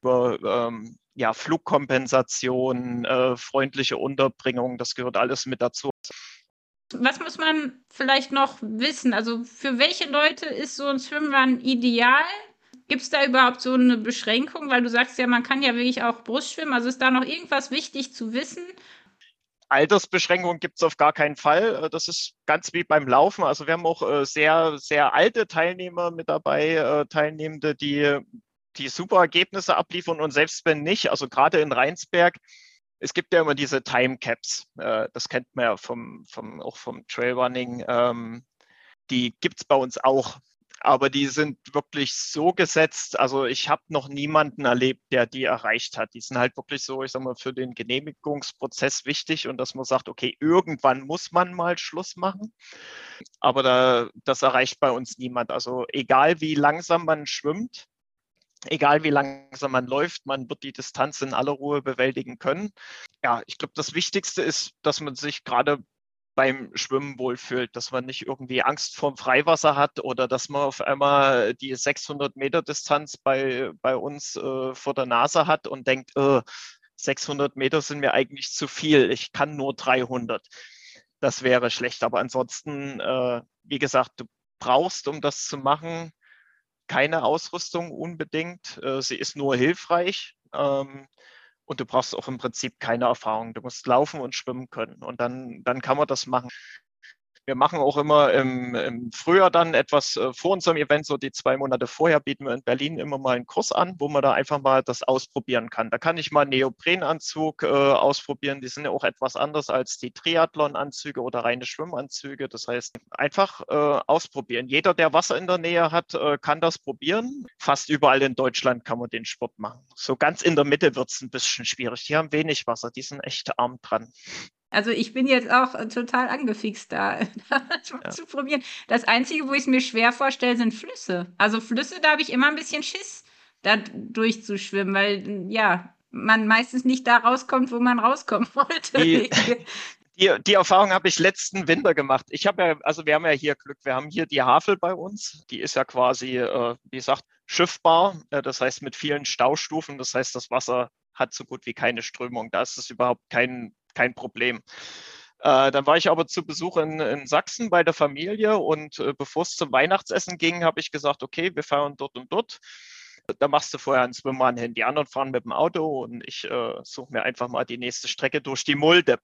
über ähm, ja, Flugkompensation, äh, freundliche Unterbringung, das gehört alles mit dazu.
Was muss man vielleicht noch wissen? Also für welche Leute ist so ein Swimrun ideal? Gibt es da überhaupt so eine Beschränkung? Weil du sagst ja, man kann ja wirklich auch Brust schwimmen. Also ist da noch irgendwas wichtig zu wissen?
Altersbeschränkungen gibt es auf gar keinen Fall. Äh, das ist ganz wie beim Laufen. Also wir haben auch äh, sehr, sehr alte Teilnehmer mit dabei, äh, Teilnehmende, die, die super Ergebnisse abliefern und selbst wenn nicht, also gerade in Rheinsberg, es gibt ja immer diese Time Caps. Das kennt man ja vom, vom, auch vom Trailrunning. Ähm, die gibt es bei uns auch aber die sind wirklich so gesetzt. Also ich habe noch niemanden erlebt, der die erreicht hat. Die sind halt wirklich so, ich sag mal, für den Genehmigungsprozess wichtig und dass man sagt, okay, irgendwann muss man mal Schluss machen. Aber da, das erreicht bei uns niemand. Also egal wie langsam man schwimmt, egal wie langsam man läuft, man wird die Distanz in aller Ruhe bewältigen können. Ja, ich glaube, das Wichtigste ist, dass man sich gerade beim Schwimmen wohlfühlt, dass man nicht irgendwie Angst vorm Freiwasser hat oder dass man auf einmal die 600 Meter Distanz bei, bei uns äh, vor der Nase hat und denkt, äh, 600 Meter sind mir eigentlich zu viel, ich kann nur 300. Das wäre schlecht, aber ansonsten, äh, wie gesagt, du brauchst, um das zu machen, keine Ausrüstung unbedingt. Äh, sie ist nur hilfreich. Ähm, und du brauchst auch im Prinzip keine Erfahrung. Du musst laufen und schwimmen können und dann, dann kann man das machen. Wir machen auch immer im, im Frühjahr dann etwas äh, vor unserem Event, so die zwei Monate vorher bieten wir in Berlin immer mal einen Kurs an, wo man da einfach mal das ausprobieren kann. Da kann ich mal einen Neoprenanzug äh, ausprobieren. Die sind ja auch etwas anders als die Triathlon-Anzüge oder reine Schwimmanzüge. Das heißt, einfach äh, ausprobieren. Jeder, der Wasser in der Nähe hat, äh, kann das probieren. Fast überall in Deutschland kann man den Sport machen. So ganz in der Mitte wird es ein bisschen schwierig. Die haben wenig Wasser, die sind echt arm dran.
Also ich bin jetzt auch äh, total angefixt da, das mal ja. zu probieren. Das Einzige, wo ich es mir schwer vorstelle, sind Flüsse. Also Flüsse, da habe ich immer ein bisschen Schiss, da durchzuschwimmen, weil ja, man meistens nicht da rauskommt, wo man rauskommen wollte.
Die, die, die Erfahrung habe ich letzten Winter gemacht. Ich habe ja, also wir haben ja hier Glück, wir haben hier die Havel bei uns. Die ist ja quasi, äh, wie gesagt, schiffbar. Äh, das heißt mit vielen Staustufen. Das heißt, das Wasser hat so gut wie keine Strömung. Da ist es überhaupt kein kein Problem. Äh, dann war ich aber zu Besuch in, in Sachsen bei der Familie und äh, bevor es zum Weihnachtsessen ging, habe ich gesagt, okay, wir fahren dort und dort. Da machst du vorher ein Swimrun hin. Die anderen fahren mit dem Auto und ich äh, suche mir einfach mal die nächste Strecke durch die Mulde.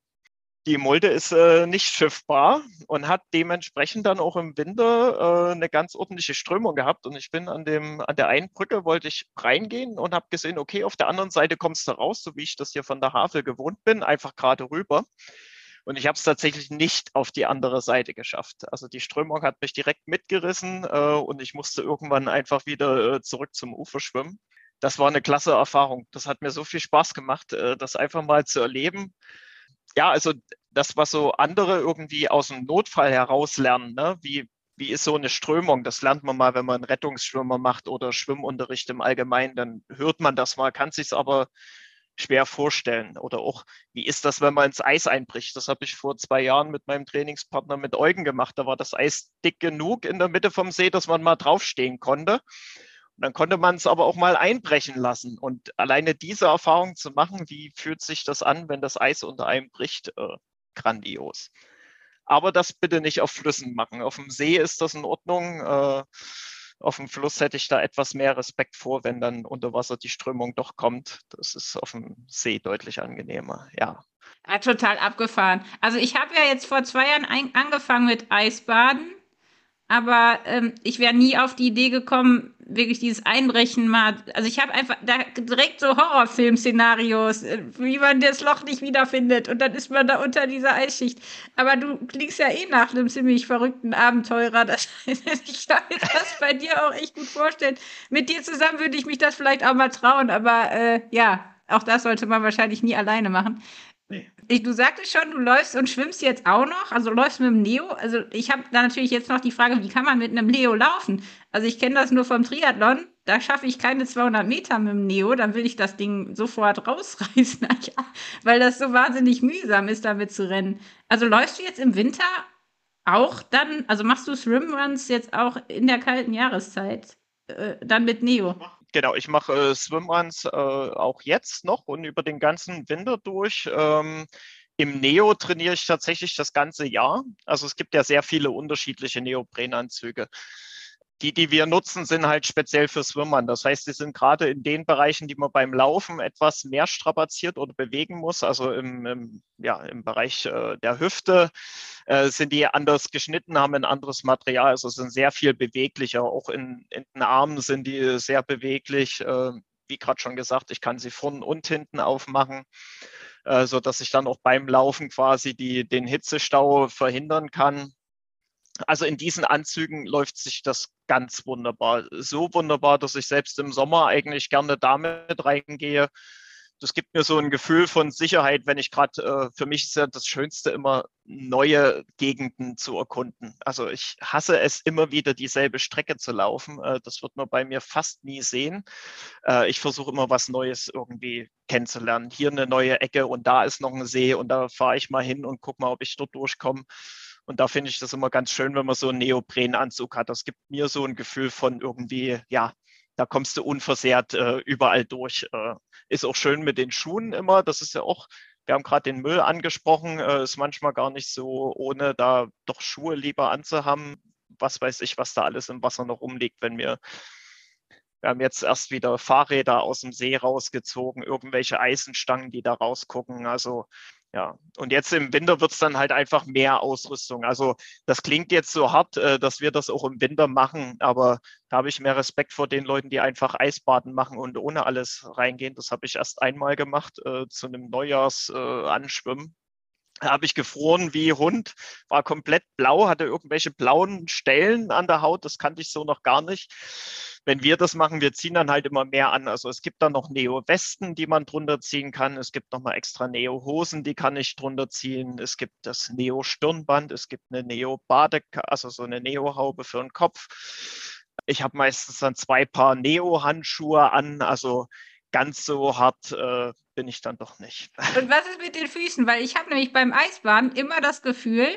Die Mulde ist äh, nicht schiffbar und hat dementsprechend dann auch im Winter äh, eine ganz ordentliche Strömung gehabt. Und ich bin an, dem, an der einen Brücke, wollte ich reingehen und habe gesehen, okay, auf der anderen Seite kommst du raus, so wie ich das hier von der Havel gewohnt bin, einfach gerade rüber. Und ich habe es tatsächlich nicht auf die andere Seite geschafft. Also die Strömung hat mich direkt mitgerissen äh, und ich musste irgendwann einfach wieder äh, zurück zum Ufer schwimmen. Das war eine klasse Erfahrung. Das hat mir so viel Spaß gemacht, äh, das einfach mal zu erleben ja, also das, was so andere irgendwie aus dem Notfall heraus lernen, ne? wie, wie ist so eine Strömung? Das lernt man mal, wenn man Rettungsschwimmer macht oder Schwimmunterricht im Allgemeinen, dann hört man das mal, kann sich aber schwer vorstellen. Oder auch, wie ist das, wenn man ins Eis einbricht? Das habe ich vor zwei Jahren mit meinem Trainingspartner mit Eugen gemacht. Da war das Eis dick genug in der Mitte vom See, dass man mal draufstehen konnte. Dann konnte man es aber auch mal einbrechen lassen. Und alleine diese Erfahrung zu machen, wie fühlt sich das an, wenn das Eis unter einem bricht, äh, grandios. Aber das bitte nicht auf Flüssen machen. Auf dem See ist das in Ordnung. Äh, auf dem Fluss hätte ich da etwas mehr Respekt vor, wenn dann unter Wasser die Strömung doch kommt. Das ist auf dem See deutlich angenehmer, ja.
ja total abgefahren. Also ich habe ja jetzt vor zwei Jahren angefangen mit Eisbaden aber ähm, ich wäre nie auf die Idee gekommen, wirklich dieses Einbrechen mal. Also ich habe einfach da direkt so Horrorfilm-Szenarios, äh, wie man das Loch nicht wiederfindet und dann ist man da unter dieser Eisschicht. Aber du klingst ja eh nach einem ziemlich verrückten Abenteurer. Das, ich kann mir das bei dir auch echt gut vorstellen. Mit dir zusammen würde ich mich das vielleicht auch mal trauen, aber äh, ja, auch das sollte man wahrscheinlich nie alleine machen. Ich, du sagtest schon, du läufst und schwimmst jetzt auch noch, also läufst mit dem Neo. Also ich habe da natürlich jetzt noch die Frage, wie kann man mit einem Neo laufen? Also ich kenne das nur vom Triathlon, da schaffe ich keine 200 Meter mit dem Neo, dann will ich das Ding sofort rausreißen, weil das so wahnsinnig mühsam ist, damit zu rennen. Also läufst du jetzt im Winter auch dann, also machst du Swimruns jetzt auch in der kalten Jahreszeit äh, dann mit Neo?
Genau, ich mache äh, Swimruns äh, auch jetzt noch und über den ganzen Winter durch. Ähm, Im Neo trainiere ich tatsächlich das ganze Jahr. Also es gibt ja sehr viele unterschiedliche Neoprenanzüge die, die wir nutzen, sind halt speziell für Schwimmern. Das heißt, die sind gerade in den Bereichen, die man beim Laufen etwas mehr strapaziert oder bewegen muss, also im, im ja, im Bereich äh, der Hüfte, äh, sind die anders geschnitten, haben ein anderes Material, also sind sehr viel beweglicher. Auch in, in den Armen sind die sehr beweglich. Äh, wie gerade schon gesagt, ich kann sie vorne und hinten aufmachen, äh, so dass ich dann auch beim Laufen quasi die, den Hitzestau verhindern kann. Also in diesen Anzügen läuft sich das ganz wunderbar. So wunderbar, dass ich selbst im Sommer eigentlich gerne damit reingehe. Das gibt mir so ein Gefühl von Sicherheit, wenn ich gerade, äh, für mich ist ja das Schönste immer, neue Gegenden zu erkunden. Also ich hasse es immer wieder, dieselbe Strecke zu laufen. Äh, das wird man bei mir fast nie sehen. Äh, ich versuche immer was Neues irgendwie kennenzulernen. Hier eine neue Ecke und da ist noch ein See und da fahre ich mal hin und gucke mal, ob ich dort durchkomme. Und da finde ich das immer ganz schön, wenn man so einen Neoprenanzug hat. Das gibt mir so ein Gefühl von irgendwie, ja, da kommst du unversehrt äh, überall durch. Äh, ist auch schön mit den Schuhen immer. Das ist ja auch, wir haben gerade den Müll angesprochen, äh, ist manchmal gar nicht so, ohne da doch Schuhe lieber anzuhaben. Was weiß ich, was da alles im Wasser noch rumliegt, wenn wir wir haben jetzt erst wieder Fahrräder aus dem See rausgezogen, irgendwelche Eisenstangen, die da rausgucken. Also ja, und jetzt im Winter wird es dann halt einfach mehr Ausrüstung. Also das klingt jetzt so hart, äh, dass wir das auch im Winter machen, aber da habe ich mehr Respekt vor den Leuten, die einfach Eisbaden machen und ohne alles reingehen. Das habe ich erst einmal gemacht äh, zu einem Neujahrsanschwimmen. Da habe ich gefroren wie Hund, war komplett blau, hatte irgendwelche blauen Stellen an der Haut, das kannte ich so noch gar nicht wenn wir das machen, wir ziehen dann halt immer mehr an. Also es gibt dann noch Neo-Westen, die man drunter ziehen kann. Es gibt nochmal extra Neo-Hosen, die kann ich drunter ziehen. Es gibt das Neo-Stirnband, es gibt eine Neo-Bade, also so eine Neo-Haube für den Kopf. Ich habe meistens dann zwei Paar Neo-Handschuhe an, also ganz so hart äh, bin ich dann doch nicht.
Und was ist mit den Füßen? Weil ich habe nämlich beim Eisbahn immer das Gefühl,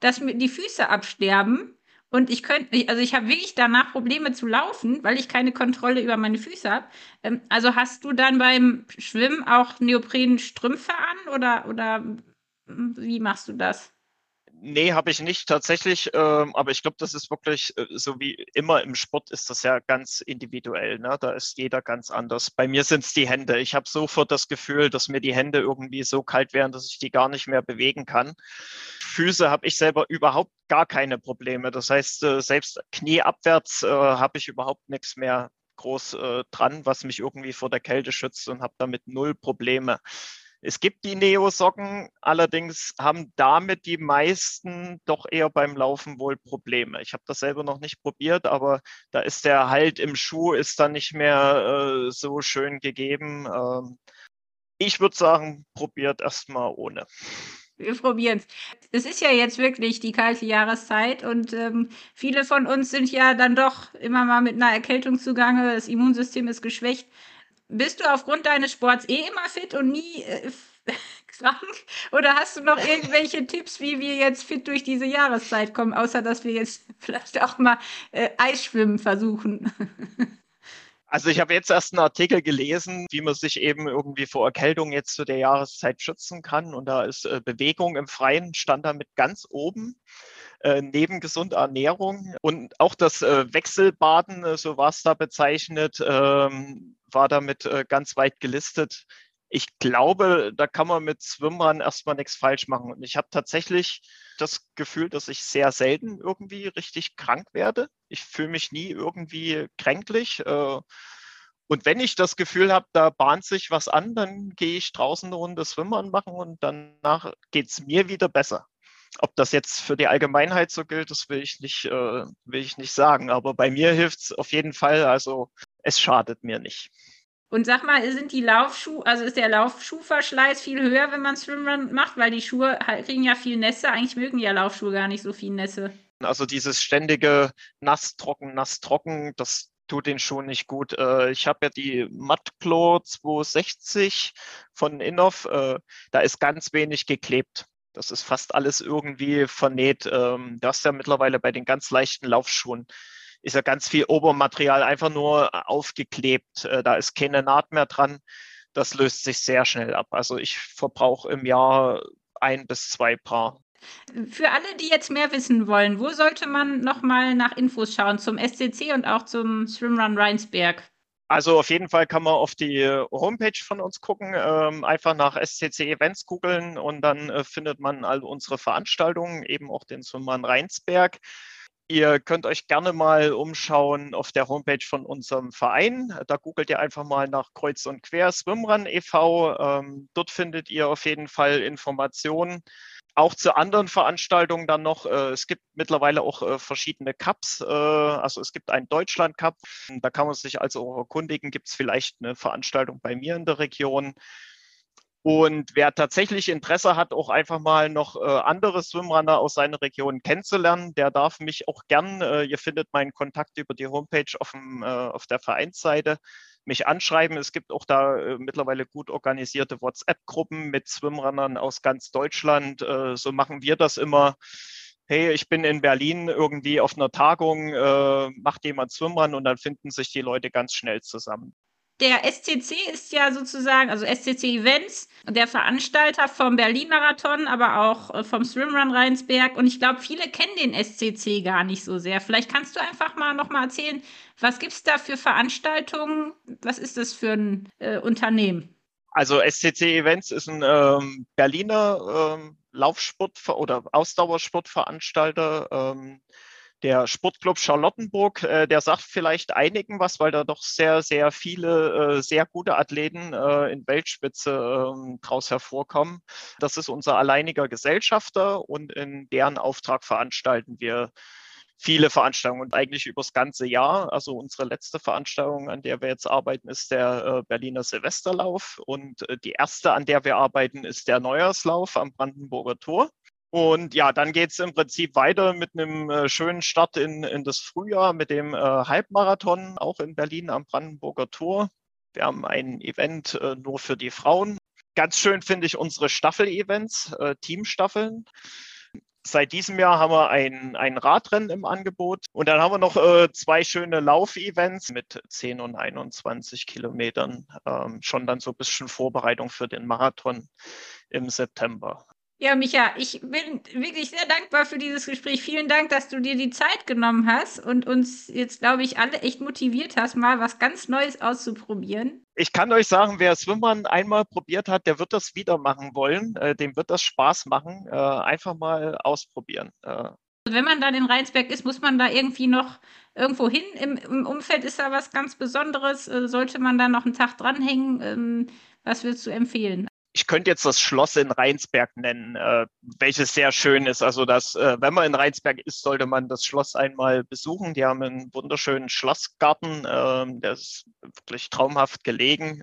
dass mir die Füße absterben und ich könnte, also ich habe wirklich danach Probleme zu laufen, weil ich keine Kontrolle über meine Füße habe. Ähm, also hast du dann beim Schwimmen auch Neoprenstrümpfe an oder, oder wie machst du das?
Nee, habe ich nicht tatsächlich, ähm, aber ich glaube, das ist wirklich, äh, so wie immer im Sport ist das ja ganz individuell. Ne? Da ist jeder ganz anders. Bei mir sind es die Hände. Ich habe sofort das Gefühl, dass mir die Hände irgendwie so kalt wären, dass ich die gar nicht mehr bewegen kann. Füße habe ich selber überhaupt gar keine Probleme. Das heißt, äh, selbst knieabwärts äh, habe ich überhaupt nichts mehr groß äh, dran, was mich irgendwie vor der Kälte schützt und habe damit null Probleme. Es gibt die Neo-Socken, allerdings haben damit die meisten doch eher beim Laufen wohl Probleme. Ich habe das selber noch nicht probiert, aber da ist der Halt im Schuh ist dann nicht mehr äh, so schön gegeben. Ähm, ich würde sagen, probiert erstmal ohne.
Wir probieren es. Es ist ja jetzt wirklich die kalte Jahreszeit und ähm, viele von uns sind ja dann doch immer mal mit einer Erkältung zugange. Das Immunsystem ist geschwächt. Bist du aufgrund deines Sports eh immer fit und nie äh, krank? Oder hast du noch irgendwelche Tipps, wie wir jetzt fit durch diese Jahreszeit kommen, außer dass wir jetzt vielleicht auch mal äh, Eisschwimmen versuchen?
Also ich habe jetzt erst einen Artikel gelesen, wie man sich eben irgendwie vor Erkältung jetzt zu der Jahreszeit schützen kann. Und da ist äh, Bewegung im Freien stand damit ganz oben. Äh, neben gesunder Ernährung und auch das äh, Wechselbaden, äh, so war es da bezeichnet, ähm, war damit äh, ganz weit gelistet. Ich glaube, da kann man mit Schwimmern erstmal nichts falsch machen. Und ich habe tatsächlich das Gefühl, dass ich sehr selten irgendwie richtig krank werde. Ich fühle mich nie irgendwie kränklich. Äh, und wenn ich das Gefühl habe, da bahnt sich was an, dann gehe ich draußen eine Runde Schwimmern machen und danach geht es mir wieder besser. Ob das jetzt für die Allgemeinheit so gilt, das will ich nicht, äh, will ich nicht sagen. Aber bei mir hilft es auf jeden Fall. Also es schadet mir nicht.
Und sag mal, sind die Laufschuhe, also ist der Laufschuhverschleiß viel höher, wenn man Swimrun macht, weil die Schuhe kriegen ja viel Nässe. Eigentlich mögen ja Laufschuhe gar nicht so viel Nässe.
Also dieses ständige nass trocken, nass trocken, das tut den Schuh nicht gut. Äh, ich habe ja die Matclo 260 von Innoff. Äh, da ist ganz wenig geklebt. Das ist fast alles irgendwie vernäht. Ähm, das ist ja mittlerweile bei den ganz leichten Laufschuhen ist ja ganz viel Obermaterial einfach nur aufgeklebt. Äh, da ist keine Naht mehr dran. Das löst sich sehr schnell ab. Also ich verbrauche im Jahr ein bis zwei Paar.
Für alle, die jetzt mehr wissen wollen, wo sollte man nochmal nach Infos schauen zum SCC und auch zum Swimrun Rheinsberg?
Also auf jeden Fall kann man auf die Homepage von uns gucken, ähm, einfach nach SCC Events googeln und dann äh, findet man all unsere Veranstaltungen, eben auch den Swimrun Rheinsberg. Ihr könnt euch gerne mal umschauen auf der Homepage von unserem Verein. Da googelt ihr einfach mal nach Kreuz und Quer Swimrun e.V. Ähm, dort findet ihr auf jeden Fall Informationen. Auch zu anderen Veranstaltungen dann noch. Äh, es gibt mittlerweile auch äh, verschiedene Cups. Äh, also es gibt einen Deutschland Cup. Da kann man sich also auch erkundigen. Gibt es vielleicht eine Veranstaltung bei mir in der Region? Und wer tatsächlich Interesse hat, auch einfach mal noch äh, andere Swimrunner aus seiner Region kennenzulernen, der darf mich auch gern, äh, ihr findet meinen Kontakt über die Homepage auf, dem, äh, auf der Vereinsseite, mich anschreiben. Es gibt auch da äh, mittlerweile gut organisierte WhatsApp-Gruppen mit Swimrunnern aus ganz Deutschland. Äh, so machen wir das immer hey, ich bin in Berlin irgendwie auf einer Tagung, äh, macht jemand Swimrun und dann finden sich die Leute ganz schnell zusammen
der SCC ist ja sozusagen, also SCC Events, der Veranstalter vom Berlin-Marathon, aber auch äh, vom Swimrun Rheinsberg. Und ich glaube, viele kennen den SCC gar nicht so sehr. Vielleicht kannst du einfach mal noch mal erzählen, was gibt es da für Veranstaltungen? Was ist das für ein äh, Unternehmen?
Also SCC Events ist ein ähm, Berliner ähm, Laufsport- oder Ausdauersportveranstalter. Ähm, der Sportclub Charlottenburg, äh, der sagt vielleicht einigen was, weil da doch sehr, sehr viele äh, sehr gute Athleten äh, in Weltspitze ähm, draus hervorkommen. Das ist unser alleiniger Gesellschafter und in deren Auftrag veranstalten wir viele Veranstaltungen und eigentlich übers ganze Jahr. Also unsere letzte Veranstaltung, an der wir jetzt arbeiten, ist der äh, Berliner Silvesterlauf und äh, die erste, an der wir arbeiten, ist der Neujahrslauf am Brandenburger Tor. Und ja, dann geht es im Prinzip weiter mit einem äh, schönen Start in, in das Frühjahr mit dem äh, Halbmarathon, auch in Berlin am Brandenburger Tor. Wir haben ein Event äh, nur für die Frauen. Ganz schön finde ich unsere Staffel-Events, Teamstaffeln. Seit diesem Jahr haben wir ein, ein Radrennen im Angebot und dann haben wir noch zwei schöne Laufevents mit 10 und 21 Kilometern. Ähm, schon dann so ein bisschen Vorbereitung für den Marathon im September.
Ja, Micha, ich bin wirklich sehr dankbar für dieses Gespräch. Vielen Dank, dass du dir die Zeit genommen hast und uns jetzt, glaube ich, alle echt motiviert hast, mal was ganz Neues auszuprobieren.
Ich kann euch sagen, wer Swimmern einmal probiert hat, der wird das wieder machen wollen. Äh, dem wird das Spaß machen. Äh, einfach mal ausprobieren. Äh.
Wenn man dann in Rheinsberg ist, muss man da irgendwie noch irgendwo hin. Im, Im, Umfeld ist da was ganz Besonderes. Sollte man da noch einen Tag dranhängen? Ähm, was würdest du empfehlen?
Ich könnte jetzt das Schloss in Rheinsberg nennen, äh, welches sehr schön ist. Also, dass, äh, wenn man in Rheinsberg ist, sollte man das Schloss einmal besuchen. Die haben einen wunderschönen Schlossgarten, äh, der ist wirklich traumhaft gelegen.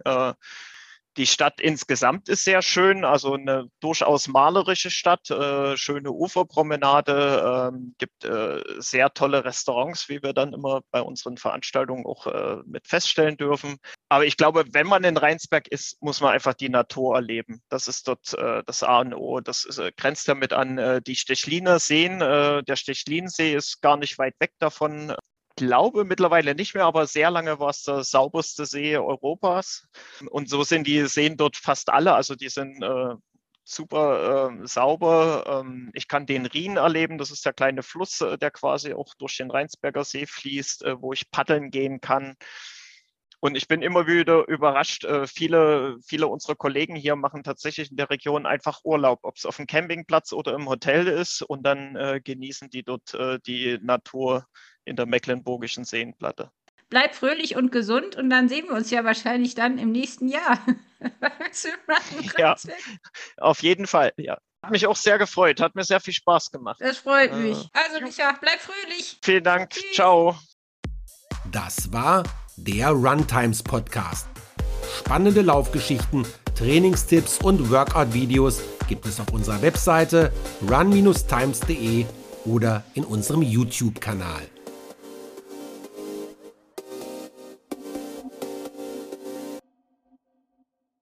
Die Stadt insgesamt ist sehr schön, also eine durchaus malerische Stadt, äh, schöne Uferpromenade, äh, gibt äh, sehr tolle Restaurants, wie wir dann immer bei unseren Veranstaltungen auch äh, mit feststellen dürfen. Aber ich glaube, wenn man in Rheinsberg ist, muss man einfach die Natur erleben. Das ist dort äh, das A und O. Das ist, äh, grenzt damit an die Stechliner Seen. der Stechlinsee ist gar nicht weit weg davon glaube mittlerweile nicht mehr, aber sehr lange war es der sauberste See Europas. Und so sind die Seen dort fast alle. Also die sind äh, super äh, sauber. Ähm, ich kann den Rhin erleben. Das ist der kleine Fluss, äh, der quasi auch durch den Rheinsberger See fließt, äh, wo ich paddeln gehen kann. Und ich bin immer wieder überrascht. Äh, viele, viele unserer Kollegen hier machen tatsächlich in der Region einfach Urlaub, ob es auf dem Campingplatz oder im Hotel ist. Und dann äh, genießen die dort die Natur in der Mecklenburgischen Seenplatte.
Bleib fröhlich und gesund und dann sehen wir uns ja wahrscheinlich dann im nächsten Jahr.
ja, auf jeden Fall, ja. Hat mich auch sehr gefreut, hat mir sehr viel Spaß gemacht.
Das freut mich. Also, Micha, bleib fröhlich.
Vielen Dank. Tschüss. Ciao.
Das war der Runtimes Podcast. spannende Laufgeschichten, Trainingstipps und Workout-Videos gibt es auf unserer Webseite run-times.de oder in unserem YouTube-Kanal.